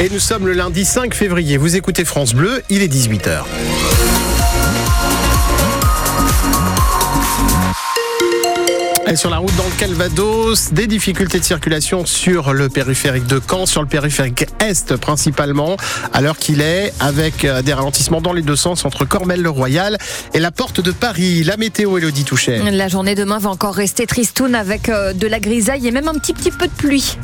Et nous sommes le lundi 5 février. Vous écoutez France Bleu, il est 18h. Et sur la route dans le Calvados, des difficultés de circulation sur le périphérique de Caen, sur le périphérique Est principalement, à l'heure qu'il est, avec euh, des ralentissements dans les deux sens entre Cormel-le-Royal et la porte de Paris. La météo, Elodie Touchet. La journée demain va encore rester tristoune avec euh, de la grisaille et même un petit petit peu de pluie.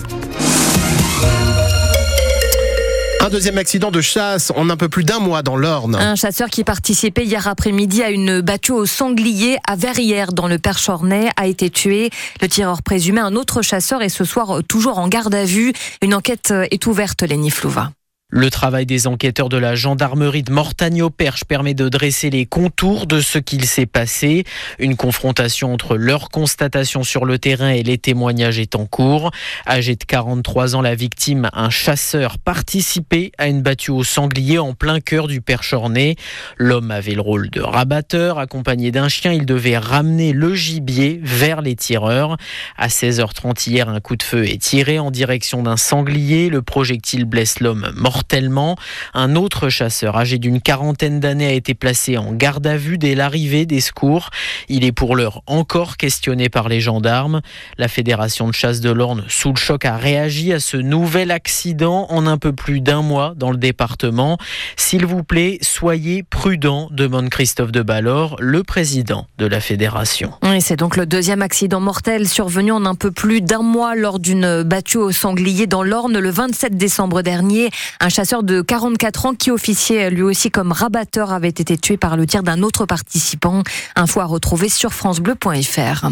Deuxième accident de chasse en un peu plus d'un mois dans l'Orne. Un chasseur qui participait hier après-midi à une battue au sanglier à Verrières dans le Perchornay a été tué. Le tireur présumé, un autre chasseur, est ce soir toujours en garde à vue. Une enquête est ouverte, Lenny Flouva. Le travail des enquêteurs de la gendarmerie de Mortagne-au-Perche permet de dresser les contours de ce qu'il s'est passé. Une confrontation entre leurs constatations sur le terrain et les témoignages est en cours. Âgé de 43 ans, la victime, un chasseur, participait à une battue au sanglier en plein cœur du Perchornay. L'homme avait le rôle de rabatteur. Accompagné d'un chien, il devait ramener le gibier vers les tireurs. À 16h30 hier, un coup de feu est tiré en direction d'un sanglier. Le projectile blesse l'homme mortellement. Un autre chasseur âgé d'une quarantaine d'années a été placé en garde à vue dès l'arrivée des secours. Il est pour l'heure encore questionné par les gendarmes. La Fédération de chasse de l'Orne, sous le choc, a réagi à ce nouvel accident en un peu plus d'un mois dans le département. S'il vous plaît, soyez prudents, demande Christophe de Ballor, le président de la Fédération. c'est donc le deuxième accident mortel survenu en un peu plus d'un mois lors d'une battue au sanglier dans l'Orne le 27 décembre dernier. Un chasseur de 44 ans qui officiait lui aussi comme rabatteur avait été tué par le tir d'un autre participant. Info à retrouver sur francebleu.fr.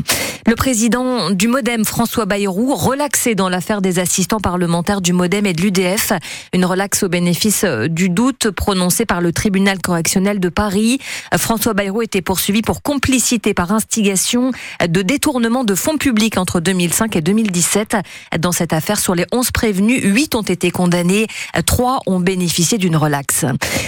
Le président du Modem, François Bayrou, relaxé dans l'affaire des assistants parlementaires du Modem et de l'UDF. Une relaxe au bénéfice du doute prononcé par le tribunal correctionnel de Paris. François Bayrou était poursuivi pour complicité par instigation de détournement de fonds publics entre 2005 et 2017. Dans cette affaire, sur les 11 prévenus, 8 ont été condamnés. 3 ont bénéficié d'une relaxe.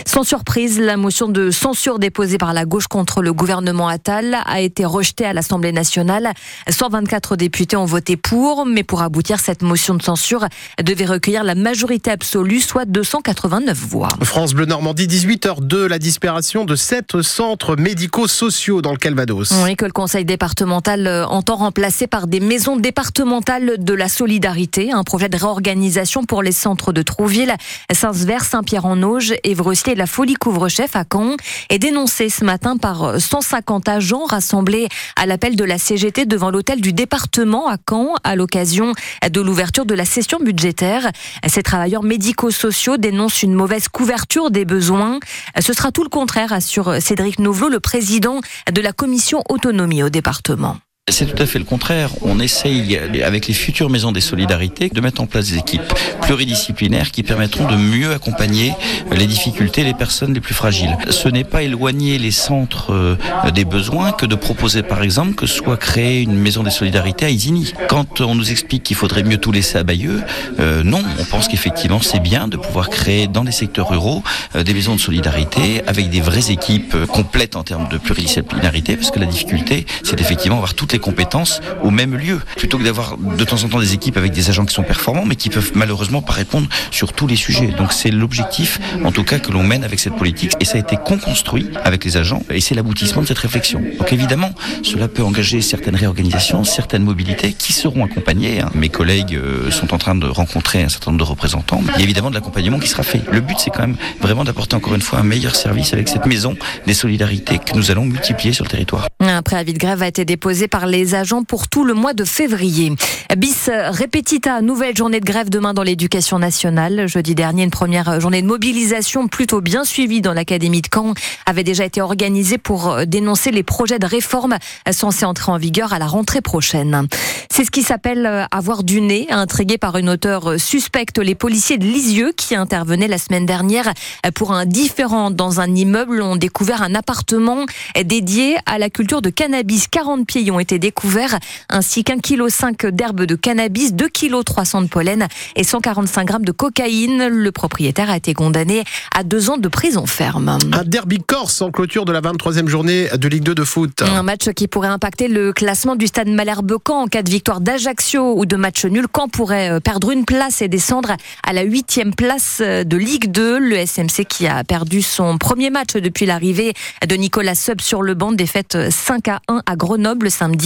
Sans surprise, la motion de censure déposée par la gauche contre le gouvernement Attal a été rejetée à l'Assemblée nationale. 124 députés ont voté pour, mais pour aboutir, cette motion de censure devait recueillir la majorité absolue, soit 289 voix. France Bleu Normandie, 18h02, la disparition de sept centres médico-sociaux dans le Calvados. Oui, que le conseil départemental entend remplacer par des maisons départementales de la solidarité, un projet de réorganisation pour les centres de Trouville. Saint-Sever, Saint-Pierre-en-Auge, Évreux-et la Folie Couvre-Chef à Caen est dénoncée ce matin par 150 agents rassemblés à l'appel de la CGT devant l'hôtel du département à Caen à l'occasion de l'ouverture de la session budgétaire. Ces travailleurs médico-sociaux dénoncent une mauvaise couverture des besoins. Ce sera tout le contraire, assure Cédric Nouvelot, le président de la commission autonomie au département. C'est tout à fait le contraire. On essaye, avec les futures maisons des solidarités, de mettre en place des équipes pluridisciplinaires qui permettront de mieux accompagner les difficultés, les personnes les plus fragiles. Ce n'est pas éloigner les centres euh, des besoins que de proposer, par exemple, que soit créée une maison des solidarités à Isigny. Quand on nous explique qu'il faudrait mieux tout laisser à Bayeux, euh, non, on pense qu'effectivement c'est bien de pouvoir créer dans les secteurs ruraux euh, des maisons de solidarité avec des vraies équipes complètes en termes de pluridisciplinarité, parce que la difficulté, c'est effectivement avoir toutes les compétences au même lieu, plutôt que d'avoir de temps en temps des équipes avec des agents qui sont performants, mais qui peuvent malheureusement pas répondre sur tous les sujets. Donc c'est l'objectif, en tout cas, que l'on mène avec cette politique, et ça a été con-construit avec les agents, et c'est l'aboutissement de cette réflexion. Donc évidemment, cela peut engager certaines réorganisations, certaines mobilités qui seront accompagnées. Hein. Mes collègues euh, sont en train de rencontrer un certain nombre de représentants. Il y a évidemment de l'accompagnement qui sera fait. Le but, c'est quand même vraiment d'apporter encore une fois un meilleur service avec cette maison des solidarités que nous allons multiplier sur le territoire. Un préavis de grève a été déposé par les agents pour tout le mois de février. Bis repetita, nouvelle journée de grève demain dans l'éducation nationale. Jeudi dernier, une première journée de mobilisation plutôt bien suivie dans l'Académie de Caen avait déjà été organisée pour dénoncer les projets de réforme censés entrer en vigueur à la rentrée prochaine. C'est ce qui s'appelle avoir du nez, intrigué par une auteure suspecte. Les policiers de Lisieux qui intervenaient la semaine dernière pour un différent dans un immeuble ont découvert un appartement dédié à la culture de cannabis. 40 pieds ont été été découverts, ainsi qu'un kilo cinq d'herbe de cannabis, 2 kg 300 de pollen et 145 grammes de cocaïne. Le propriétaire a été condamné à deux ans de prison ferme. Un derby corse en clôture de la 23e journée de Ligue 2 de foot. Un match qui pourrait impacter le classement du stade Malherbe-Caen en cas de victoire d'Ajaccio ou de match nul. Caen pourrait euh, perdre une place et descendre à la huitième place euh, de Ligue 2. Le SMC qui a perdu son premier match depuis l'arrivée de Nicolas Sub sur le banc, défaite 5 à 1 à Grenoble samedi.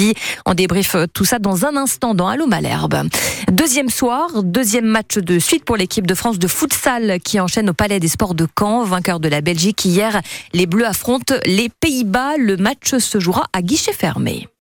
On débrief tout ça dans un instant dans Allo Malherbe. Deuxième soir, deuxième match de suite pour l'équipe de France de futsal qui enchaîne au Palais des Sports de Caen, vainqueur de la Belgique hier. Les Bleus affrontent les Pays-Bas. Le match se jouera à guichet fermé.